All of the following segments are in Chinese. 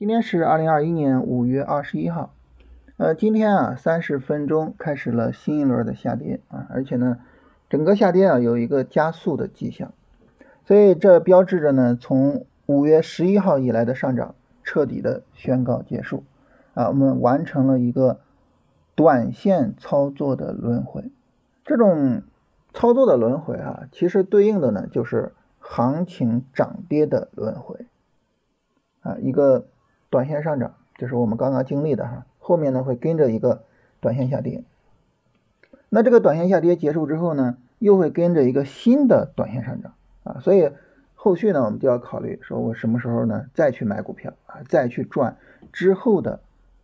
今天是二零二一年五月二十一号，呃，今天啊三十分钟开始了新一轮的下跌啊，而且呢，整个下跌啊有一个加速的迹象，所以这标志着呢，从五月十一号以来的上涨彻底的宣告结束。啊，我们完成了一个短线操作的轮回，这种操作的轮回啊，其实对应的呢就是行情涨跌的轮回。啊，一个。短线上涨，这是我们刚刚经历的哈，后面呢会跟着一个短线下跌，那这个短线下跌结束之后呢，又会跟着一个新的短线上涨啊，所以后续呢我们就要考虑说我什么时候呢再去买股票啊，再去赚之后的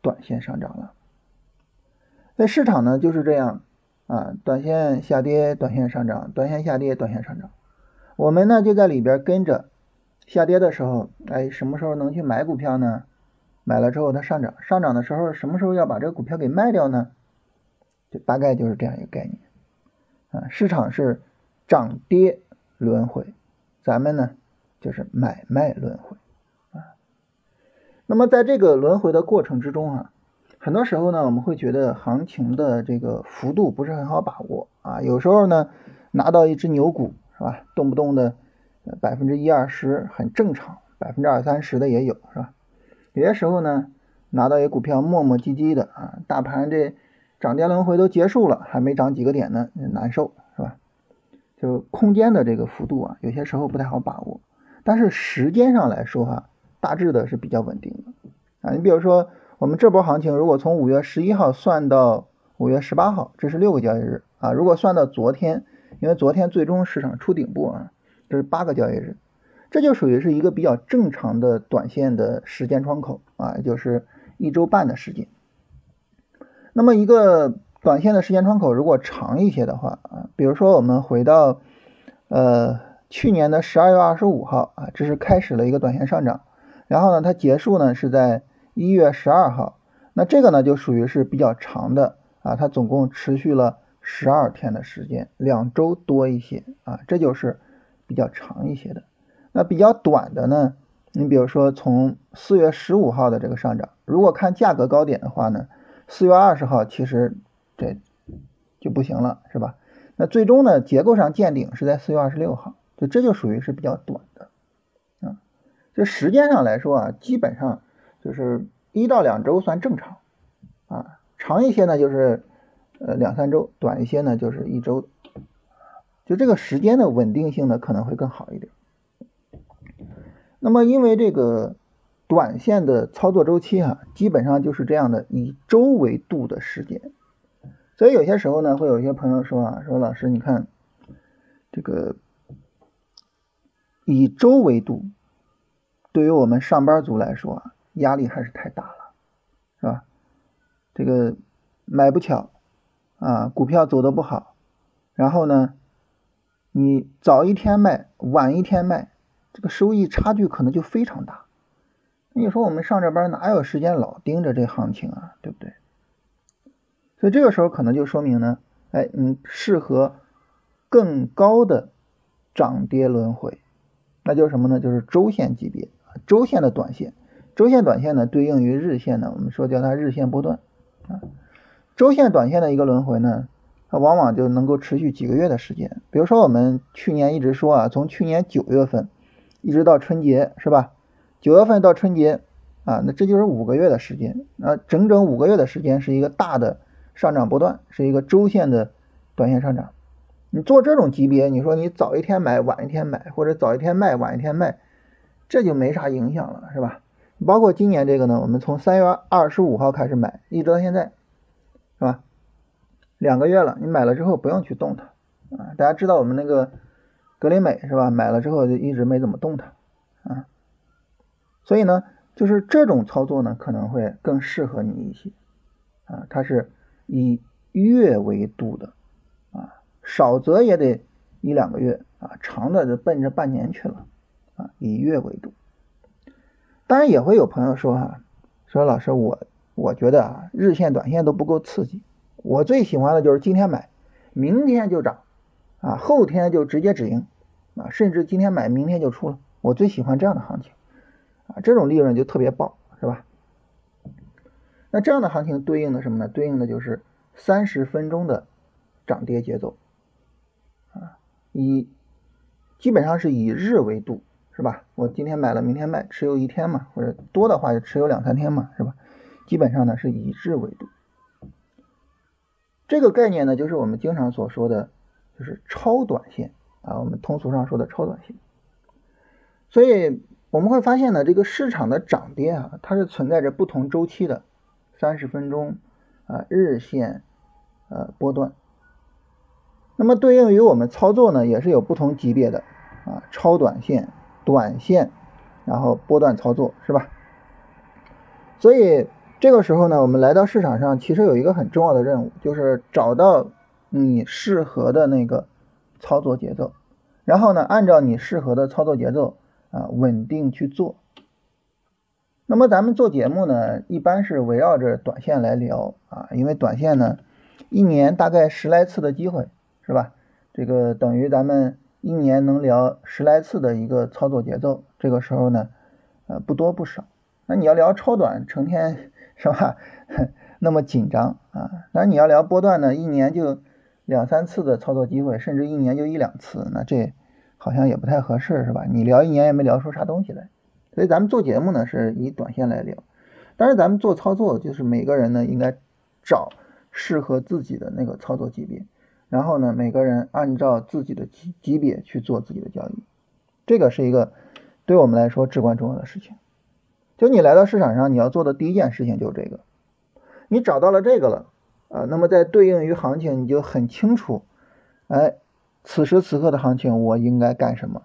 短线上涨了。那市场呢就是这样啊，短线下跌，短线上涨，短线下跌，短线上涨，我们呢就在里边跟着下跌的时候，哎，什么时候能去买股票呢？买了之后它上涨，上涨的时候什么时候要把这个股票给卖掉呢？就大概就是这样一个概念啊。市场是涨跌轮回，咱们呢就是买卖轮回啊。那么在这个轮回的过程之中啊，很多时候呢我们会觉得行情的这个幅度不是很好把握啊。有时候呢拿到一只牛股是吧，动不动的百分之一二十很正常，百分之二三十的也有是吧？有些时候呢，拿到一股票磨磨唧唧的啊，大盘这涨跌轮回都结束了，还没涨几个点呢，难受是吧？就空间的这个幅度啊，有些时候不太好把握。但是时间上来说哈，大致的是比较稳定的啊。你比如说，我们这波行情如果从五月十一号算到五月十八号，这是六个交易日啊。如果算到昨天，因为昨天最终市场出顶部啊，这是八个交易日。这就属于是一个比较正常的短线的时间窗口啊，就是一周半的时间。那么一个短线的时间窗口如果长一些的话啊，比如说我们回到呃去年的十二月二十五号啊，这是开始了一个短线上涨，然后呢它结束呢是在一月十二号，那这个呢就属于是比较长的啊，它总共持续了十二天的时间，两周多一些啊，这就是比较长一些的。那比较短的呢？你比如说从四月十五号的这个上涨，如果看价格高点的话呢，四月二十号其实这就不行了，是吧？那最终呢，结构上见顶是在四月二十六号，就这就属于是比较短的啊。就时间上来说啊，基本上就是一到两周算正常啊，长一些呢就是呃两三周，短一些呢就是一周，就这个时间的稳定性呢可能会更好一点。那么，因为这个短线的操作周期哈，基本上就是这样的，以周为度的时间，所以有些时候呢，会有一些朋友说啊，说老师，你看这个以周为度，对于我们上班族来说啊，压力还是太大了，是吧？这个买不巧啊，股票走的不好，然后呢，你早一天卖，晚一天卖。这个收益差距可能就非常大。你说我们上着班哪有时间老盯着这行情啊，对不对？所以这个时候可能就说明呢，哎，你适合更高的涨跌轮回，那就是什么呢？就是周线级别，周线的短线，周线短线呢对应于日线呢，我们说叫它日线波段啊。周线短线的一个轮回呢，它往往就能够持续几个月的时间。比如说我们去年一直说啊，从去年九月份。一直到春节是吧？九月份到春节啊，那这就是五个月的时间，那整整五个月的时间是一个大的上涨波段，是一个周线的短线上涨。你做这种级别，你说你早一天买，晚一天买，或者早一天卖，晚一天卖，这就没啥影响了，是吧？包括今年这个呢，我们从三月二十五号开始买，一直到现在，是吧？两个月了，你买了之后不用去动它啊。大家知道我们那个。格林美是吧？买了之后就一直没怎么动它啊，所以呢，就是这种操作呢可能会更适合你一些啊。它是以月为度的啊，少则也得一两个月啊，长的就奔着半年去了啊。以月为度，当然也会有朋友说哈，说老师我我觉得啊，日线短线都不够刺激，我最喜欢的就是今天买，明天就涨。啊，后天就直接止盈，啊，甚至今天买，明天就出了。我最喜欢这样的行情，啊，这种利润就特别爆，是吧？那这样的行情对应的什么呢？对应的就是三十分钟的涨跌节奏啊，以基本上是以日为度，是吧？我今天买了，明天卖，持有一天嘛，或者多的话就持有两三天嘛，是吧？基本上呢是以日为度。这个概念呢，就是我们经常所说的，就是超短线啊，我们通俗上说的超短线。所以我们会发现呢，这个市场的涨跌啊，它是存在着不同周期的。三十分钟啊，日线呃波段，那么对应于我们操作呢，也是有不同级别的啊，超短线、短线，然后波段操作是吧？所以这个时候呢，我们来到市场上，其实有一个很重要的任务，就是找到你适合的那个操作节奏，然后呢，按照你适合的操作节奏啊，稳定去做。那么咱们做节目呢，一般是围绕着短线来聊啊，因为短线呢，一年大概十来次的机会，是吧？这个等于咱们一年能聊十来次的一个操作节奏，这个时候呢，呃，不多不少。那你要聊超短，成天是吧？那么紧张啊？那你要聊波段呢，一年就两三次的操作机会，甚至一年就一两次，那这好像也不太合适，是吧？你聊一年也没聊出啥东西来。所以咱们做节目呢，是以短线来聊，但是咱们做操作，就是每个人呢应该找适合自己的那个操作级别，然后呢，每个人按照自己的级级别去做自己的交易，这个是一个对我们来说至关重要的事情。就你来到市场上，你要做的第一件事情就是这个，你找到了这个了啊，那么在对应于行情，你就很清楚，哎，此时此刻的行情我应该干什么，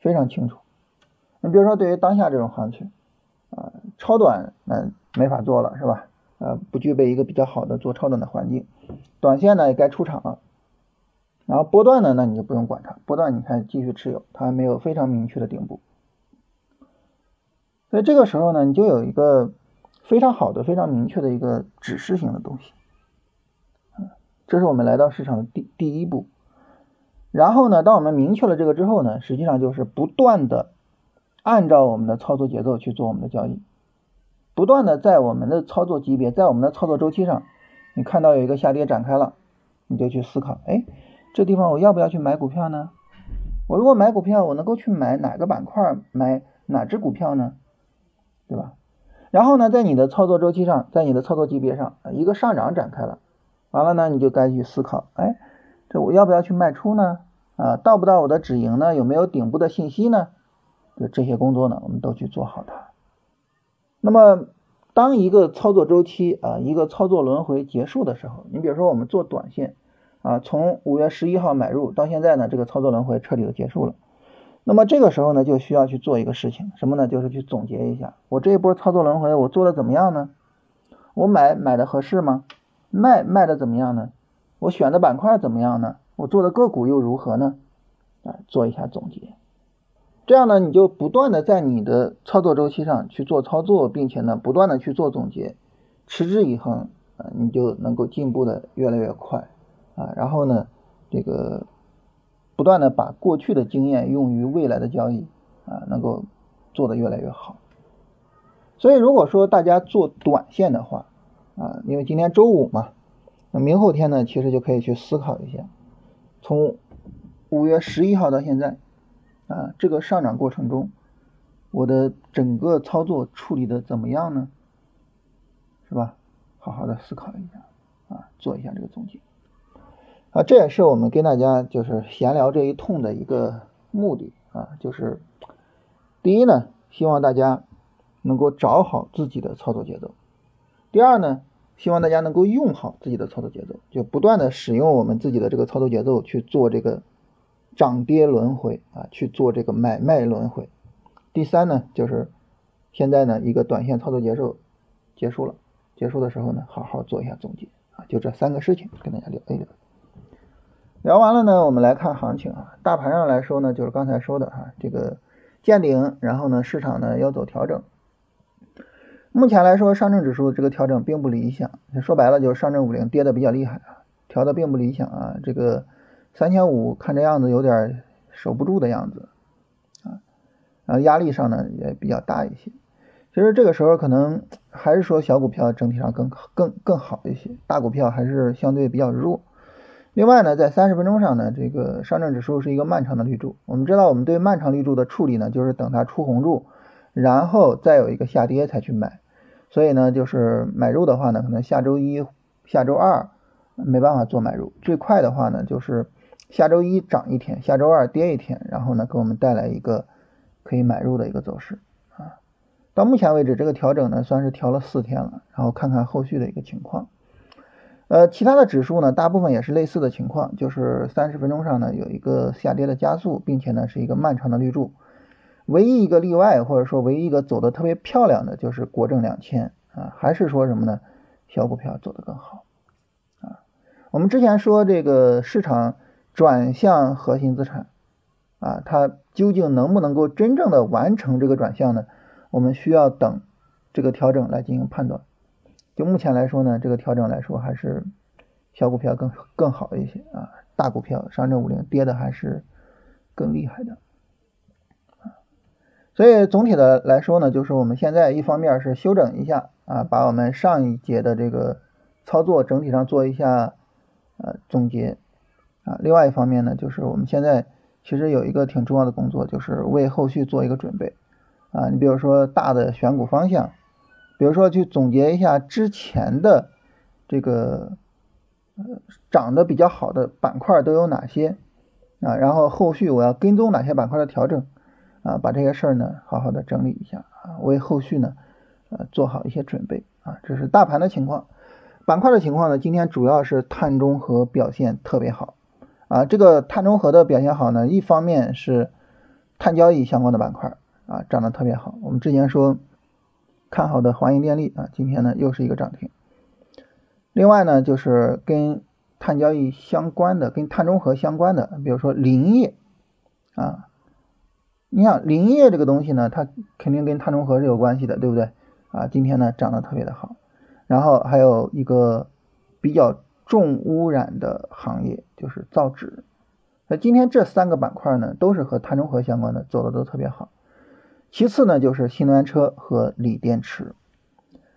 非常清楚。你比如说，对于当下这种行情，啊，超短那没法做了，是吧？呃，不具备一个比较好的做超短的环境。短线呢也该出场了，然后波段呢，那你就不用管它，波段你看继续持有，它还没有非常明确的顶部。所以这个时候呢，你就有一个非常好的、非常明确的一个指示性的东西，这是我们来到市场的第第一步。然后呢，当我们明确了这个之后呢，实际上就是不断的。按照我们的操作节奏去做我们的交易，不断的在我们的操作级别，在我们的操作周期上，你看到有一个下跌展开了，你就去思考，哎，这地方我要不要去买股票呢？我如果买股票，我能够去买哪个板块，买哪只股票呢？对吧？然后呢，在你的操作周期上，在你的操作级别上，一个上涨展开了，完了呢，你就该去思考，哎，这我要不要去卖出呢？啊，到不到我的止盈呢？有没有顶部的信息呢？就这些工作呢，我们都去做好它。那么，当一个操作周期啊，一个操作轮回结束的时候，你比如说我们做短线啊，从五月十一号买入到现在呢，这个操作轮回彻底的结束了。那么这个时候呢，就需要去做一个事情，什么呢？就是去总结一下，我这一波操作轮回我做的怎么样呢？我买买的合适吗？卖卖的怎么样呢？我选的板块怎么样呢？我做的个股又如何呢？啊，做一下总结。这样呢，你就不断的在你的操作周期上去做操作，并且呢，不断的去做总结，持之以恒啊，你就能够进步的越来越快啊。然后呢，这个不断的把过去的经验用于未来的交易啊，能够做的越来越好。所以如果说大家做短线的话啊，因为今天周五嘛，那明后天呢，其实就可以去思考一下，从五月十一号到现在。啊，这个上涨过程中，我的整个操作处理的怎么样呢？是吧？好好的思考一下啊，做一下这个总结啊，这也是我们跟大家就是闲聊这一通的一个目的啊，就是第一呢，希望大家能够找好自己的操作节奏；第二呢，希望大家能够用好自己的操作节奏，就不断的使用我们自己的这个操作节奏去做这个。涨跌轮回啊，去做这个买卖轮回。第三呢，就是现在呢一个短线操作结束结束了，结束的时候呢，好好做一下总结啊，就这三个事情跟大家聊一聊。聊完了呢，我们来看行情啊，大盘上来说呢，就是刚才说的哈，这个见顶，然后呢市场呢要走调整。目前来说，上证指数这个调整并不理想，说白了就是上证五零跌的比较厉害啊，调的并不理想啊，这个。三千五看这样子有点守不住的样子啊，然后压力上呢也比较大一些其实这个时候可能还是说小股票整体上更更更好一些，大股票还是相对比较弱。另外呢，在三十分钟上呢，这个上证指数是一个漫长的绿柱。我们知道，我们对漫长绿柱的处理呢，就是等它出红柱，然后再有一个下跌才去买。所以呢，就是买入的话呢，可能下周一、下周二没办法做买入。最快的话呢，就是下周一涨一天，下周二跌一天，然后呢，给我们带来一个可以买入的一个走势啊。到目前为止，这个调整呢，算是调了四天了，然后看看后续的一个情况。呃，其他的指数呢，大部分也是类似的情况，就是三十分钟上呢有一个下跌的加速，并且呢是一个漫长的绿柱。唯一一个例外，或者说唯一一个走的特别漂亮的，就是国证两千啊，还是说什么呢？小股票走得更好啊。我们之前说这个市场转向核心资产啊，它究竟能不能够真正的完成这个转向呢？我们需要等这个调整来进行判断。就目前来说呢，这个调整来说还是小股票更更好一些啊，大股票上证五零跌的还是更厉害的，所以总体的来说呢，就是我们现在一方面是休整一下啊，把我们上一节的这个操作整体上做一下呃总结啊，另外一方面呢，就是我们现在其实有一个挺重要的工作，就是为后续做一个准备啊，你比如说大的选股方向。比如说，去总结一下之前的这个呃涨得比较好的板块都有哪些啊？然后后续我要跟踪哪些板块的调整啊？把这些事儿呢好好的整理一下啊，为后续呢呃做好一些准备啊。这是大盘的情况，板块的情况呢，今天主要是碳中和表现特别好啊。这个碳中和的表现好呢，一方面是碳交易相关的板块啊涨得特别好，我们之前说。看好的华银电力啊，今天呢又是一个涨停。另外呢，就是跟碳交易相关的、跟碳中和相关的，比如说林业啊，你想林业这个东西呢，它肯定跟碳中和是有关系的，对不对？啊，今天呢涨得特别的好。然后还有一个比较重污染的行业，就是造纸。那今天这三个板块呢，都是和碳中和相关的，走的都特别好。其次呢，就是新能源车和锂电池，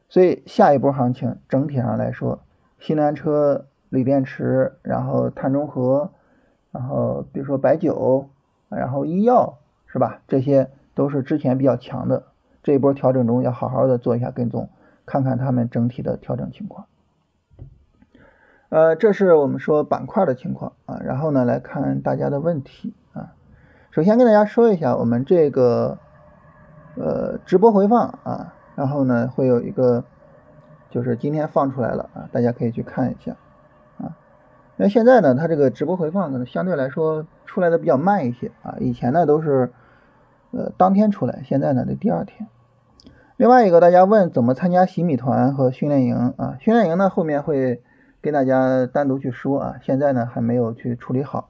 所以下一波行情整体上来说，新能源车、锂电池，然后碳中和，然后比如说白酒，然后医药，是吧？这些都是之前比较强的，这一波调整中要好好的做一下跟踪，看看他们整体的调整情况。呃，这是我们说板块的情况啊，然后呢来看大家的问题啊，首先跟大家说一下我们这个。呃，直播回放啊，然后呢会有一个，就是今天放出来了啊，大家可以去看一下啊。那现在呢，它这个直播回放可能相对来说出来的比较慢一些啊，以前呢都是呃当天出来，现在呢得第二天。另外一个大家问怎么参加洗米团和训练营啊？训练营呢后面会跟大家单独去说啊，现在呢还没有去处理好。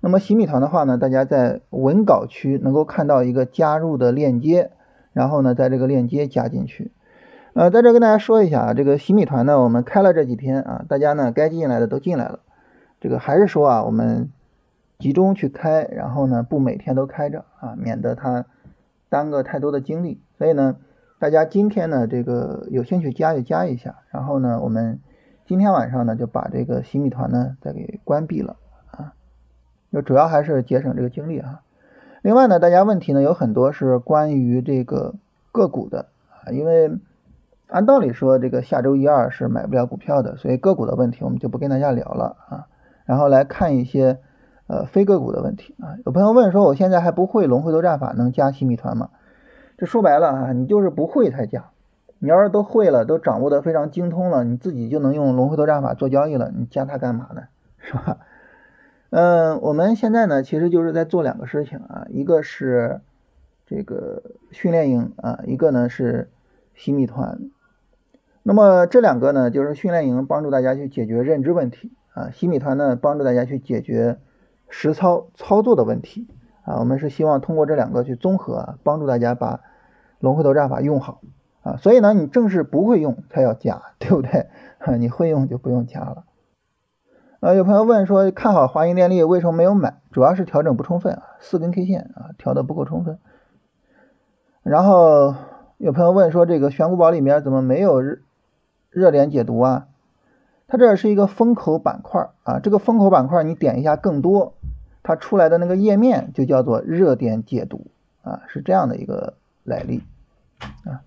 那么洗米团的话呢，大家在文稿区能够看到一个加入的链接。然后呢，在这个链接加进去，呃，在这跟大家说一下啊，这个洗米团呢，我们开了这几天啊，大家呢该进来的都进来了，这个还是说啊，我们集中去开，然后呢不每天都开着啊，免得它耽搁太多的精力。所以呢，大家今天呢这个有兴趣加就加一下，然后呢我们今天晚上呢就把这个洗米团呢再给关闭了啊，就主要还是节省这个精力啊。另外呢，大家问题呢有很多是关于这个个股的啊，因为按道理说这个下周一二是买不了股票的，所以个股的问题我们就不跟大家聊了啊。然后来看一些呃非个股的问题啊。有朋友问说，我现在还不会龙回头战法，能加新米团吗？这说白了啊，你就是不会才加。你要是都会了，都掌握的非常精通了，你自己就能用龙回头战法做交易了，你加它干嘛呢？是吧？嗯，我们现在呢，其实就是在做两个事情啊，一个是这个训练营啊，一个呢是洗米团。那么这两个呢，就是训练营帮助大家去解决认知问题啊，洗米团呢帮助大家去解决实操操作的问题啊。我们是希望通过这两个去综合，帮助大家把龙回头战法用好啊。所以呢，你正是不会用才要加，对不对？你会用就不用加了。啊，有朋友问说，看好华银电力为什么没有买？主要是调整不充分啊，四根 K 线啊调的不够充分。然后有朋友问说，这个选股宝里面怎么没有热热点解读啊？它这是一个风口板块啊，这个风口板块你点一下更多，它出来的那个页面就叫做热点解读啊，是这样的一个来历啊。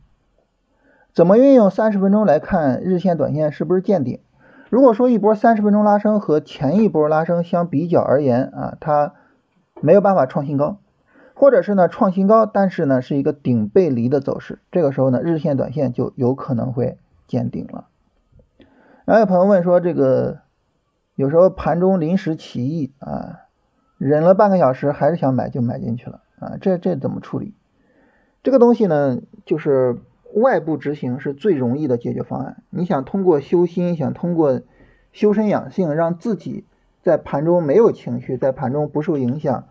怎么运用三十分钟来看日线、短线是不是见顶？如果说一波三十分钟拉升和前一波拉升相比较而言啊，它没有办法创新高。或者是呢创新高，但是呢是一个顶背离的走势，这个时候呢日线短线就有可能会见顶了。然后有朋友问说，这个有时候盘中临时起意啊，忍了半个小时还是想买就买进去了啊，这这怎么处理？这个东西呢，就是外部执行是最容易的解决方案。你想通过修心，想通过修身养性，让自己在盘中没有情绪，在盘中不受影响。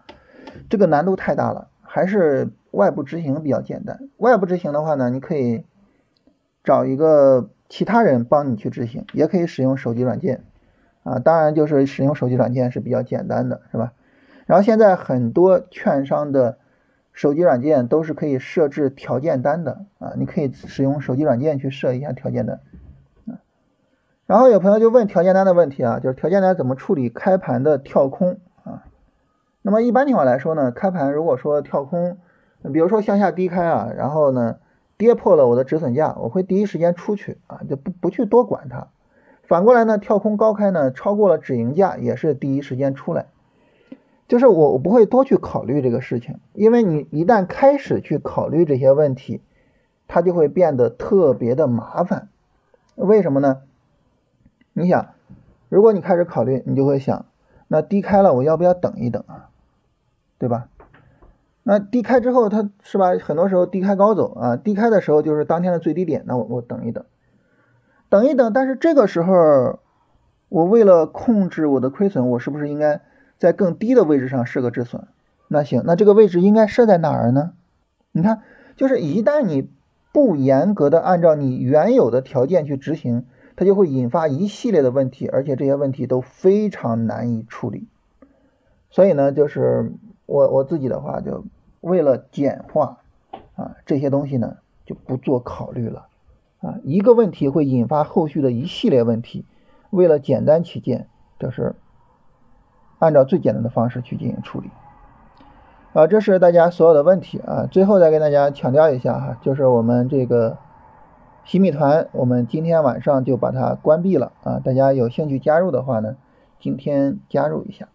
这个难度太大了，还是外部执行比较简单。外部执行的话呢，你可以找一个其他人帮你去执行，也可以使用手机软件啊。当然，就是使用手机软件是比较简单的，是吧？然后现在很多券商的手机软件都是可以设置条件单的啊，你可以使用手机软件去设一下条件单。然后有朋友就问条件单的问题啊，就是条件单怎么处理开盘的跳空啊？那么一般情况来说呢，开盘如果说跳空，比如说向下低开啊，然后呢跌破了我的止损价，我会第一时间出去啊，就不不去多管它。反过来呢，跳空高开呢，超过了止盈价也是第一时间出来。就是我我不会多去考虑这个事情，因为你一旦开始去考虑这些问题，它就会变得特别的麻烦。为什么呢？你想，如果你开始考虑，你就会想，那低开了我要不要等一等啊？对吧？那低开之后，它是吧？很多时候低开高走啊，低开的时候就是当天的最低点，那我我等一等，等一等。但是这个时候，我为了控制我的亏损，我是不是应该在更低的位置上设个止损？那行，那这个位置应该设在哪儿呢？你看，就是一旦你不严格的按照你原有的条件去执行，它就会引发一系列的问题，而且这些问题都非常难以处理。所以呢，就是。我我自己的话，就为了简化啊这些东西呢，就不做考虑了啊。一个问题会引发后续的一系列问题，为了简单起见，就是按照最简单的方式去进行处理啊。这是大家所有的问题啊。最后再跟大家强调一下哈，就是我们这个洗米团，我们今天晚上就把它关闭了啊。大家有兴趣加入的话呢，今天加入一下。